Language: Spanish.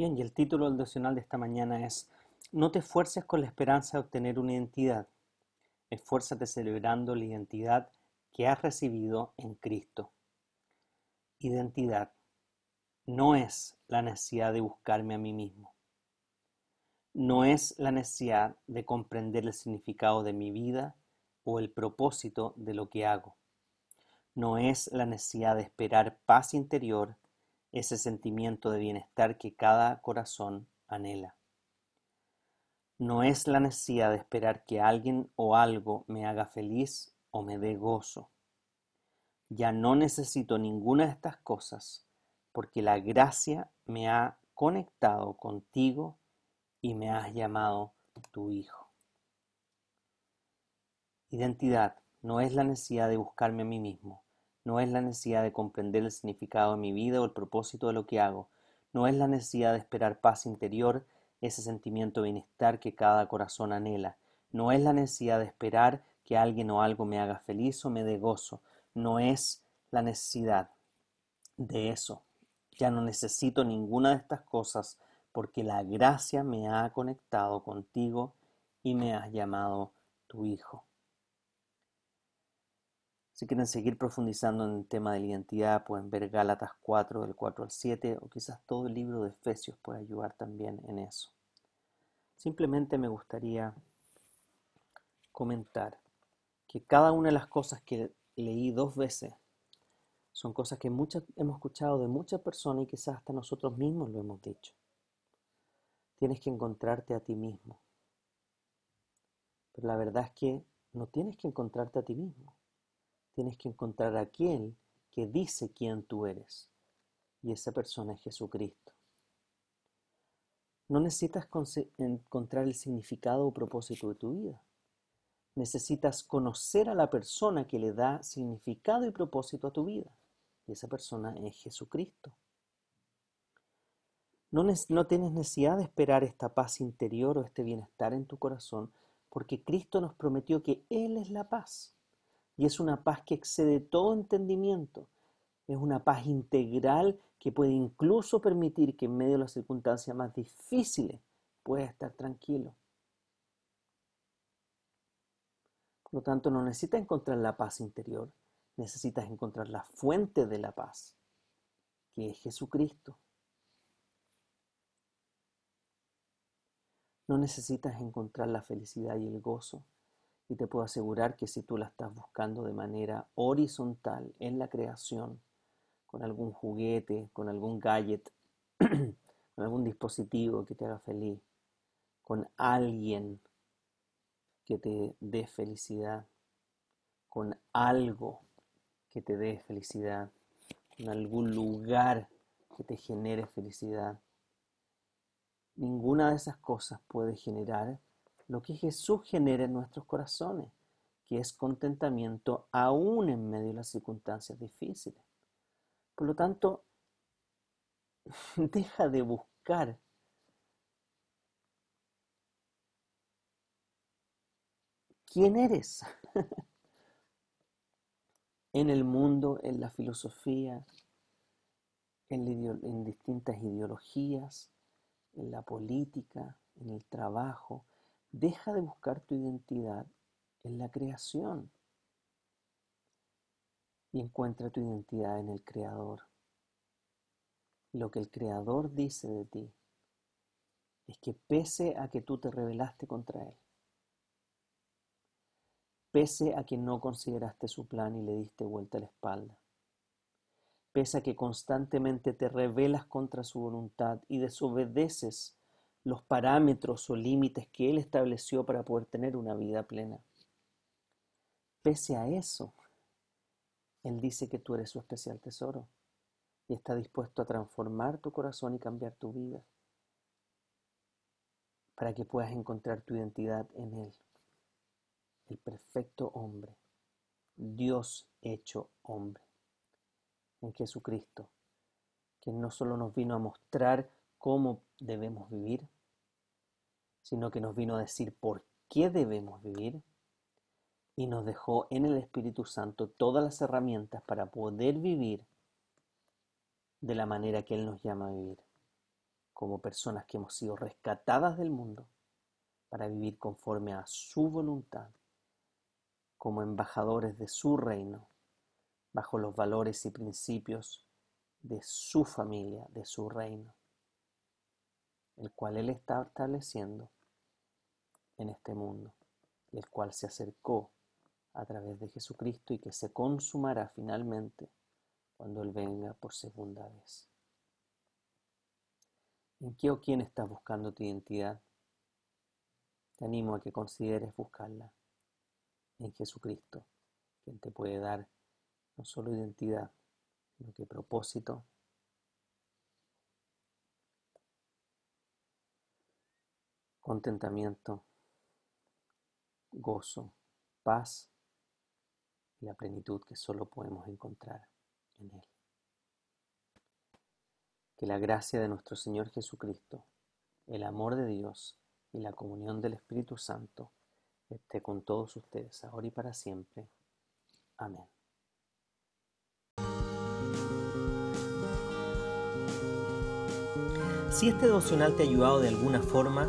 Bien, y el título del devocional de esta mañana es No te esfuerces con la esperanza de obtener una identidad. Esfuérzate celebrando la identidad que has recibido en Cristo. Identidad no es la necesidad de buscarme a mí mismo. No es la necesidad de comprender el significado de mi vida o el propósito de lo que hago. No es la necesidad de esperar paz interior ese sentimiento de bienestar que cada corazón anhela. No es la necesidad de esperar que alguien o algo me haga feliz o me dé gozo. Ya no necesito ninguna de estas cosas porque la gracia me ha conectado contigo y me has llamado tu hijo. Identidad no es la necesidad de buscarme a mí mismo, no es la necesidad de comprender el significado de mi vida o el propósito de lo que hago. No es la necesidad de esperar paz interior, ese sentimiento de bienestar que cada corazón anhela. No es la necesidad de esperar que alguien o algo me haga feliz o me dé gozo. No es la necesidad de eso. Ya no necesito ninguna de estas cosas porque la gracia me ha conectado contigo y me has llamado tu hijo. Si quieren seguir profundizando en el tema de la identidad, pueden ver Gálatas 4, del 4 al 7, o quizás todo el libro de Efesios puede ayudar también en eso. Simplemente me gustaría comentar que cada una de las cosas que leí dos veces son cosas que muchas, hemos escuchado de muchas personas y quizás hasta nosotros mismos lo hemos dicho. Tienes que encontrarte a ti mismo. Pero la verdad es que no tienes que encontrarte a ti mismo tienes que encontrar a aquel que dice quién tú eres. Y esa persona es Jesucristo. No necesitas encontrar el significado o propósito de tu vida. Necesitas conocer a la persona que le da significado y propósito a tu vida. Y esa persona es Jesucristo. No, no tienes necesidad de esperar esta paz interior o este bienestar en tu corazón, porque Cristo nos prometió que Él es la paz. Y es una paz que excede todo entendimiento. Es una paz integral que puede incluso permitir que en medio de las circunstancias más difíciles puedas estar tranquilo. Por lo tanto, no necesitas encontrar la paz interior, necesitas encontrar la fuente de la paz, que es Jesucristo. No necesitas encontrar la felicidad y el gozo y te puedo asegurar que si tú la estás buscando de manera horizontal en la creación, con algún juguete, con algún gadget, con algún dispositivo que te haga feliz, con alguien que te dé felicidad, con algo que te dé felicidad, con algún lugar que te genere felicidad. Ninguna de esas cosas puede generar lo que Jesús genera en nuestros corazones, que es contentamiento aún en medio de las circunstancias difíciles. Por lo tanto, deja de buscar quién eres en el mundo, en la filosofía, en, en distintas ideologías, en la política, en el trabajo, Deja de buscar tu identidad en la creación y encuentra tu identidad en el Creador. Lo que el Creador dice de ti es que pese a que tú te rebelaste contra Él, pese a que no consideraste su plan y le diste vuelta la espalda, pese a que constantemente te rebelas contra su voluntad y desobedeces los parámetros o límites que Él estableció para poder tener una vida plena. Pese a eso, Él dice que tú eres su especial tesoro y está dispuesto a transformar tu corazón y cambiar tu vida para que puedas encontrar tu identidad en Él, el perfecto hombre, Dios hecho hombre, en Jesucristo, que no solo nos vino a mostrar cómo debemos vivir, sino que nos vino a decir por qué debemos vivir y nos dejó en el Espíritu Santo todas las herramientas para poder vivir de la manera que Él nos llama a vivir, como personas que hemos sido rescatadas del mundo para vivir conforme a su voluntad, como embajadores de su reino, bajo los valores y principios de su familia, de su reino, el cual Él está estableciendo en este mundo, el cual se acercó a través de Jesucristo y que se consumará finalmente cuando Él venga por segunda vez. ¿En qué o quién estás buscando tu identidad? Te animo a que consideres buscarla en Jesucristo, quien te puede dar no solo identidad, sino que propósito, contentamiento, gozo, paz y la plenitud que solo podemos encontrar en Él. Que la gracia de nuestro Señor Jesucristo, el amor de Dios y la comunión del Espíritu Santo esté con todos ustedes ahora y para siempre. Amén. Si este devocional te ha ayudado de alguna forma,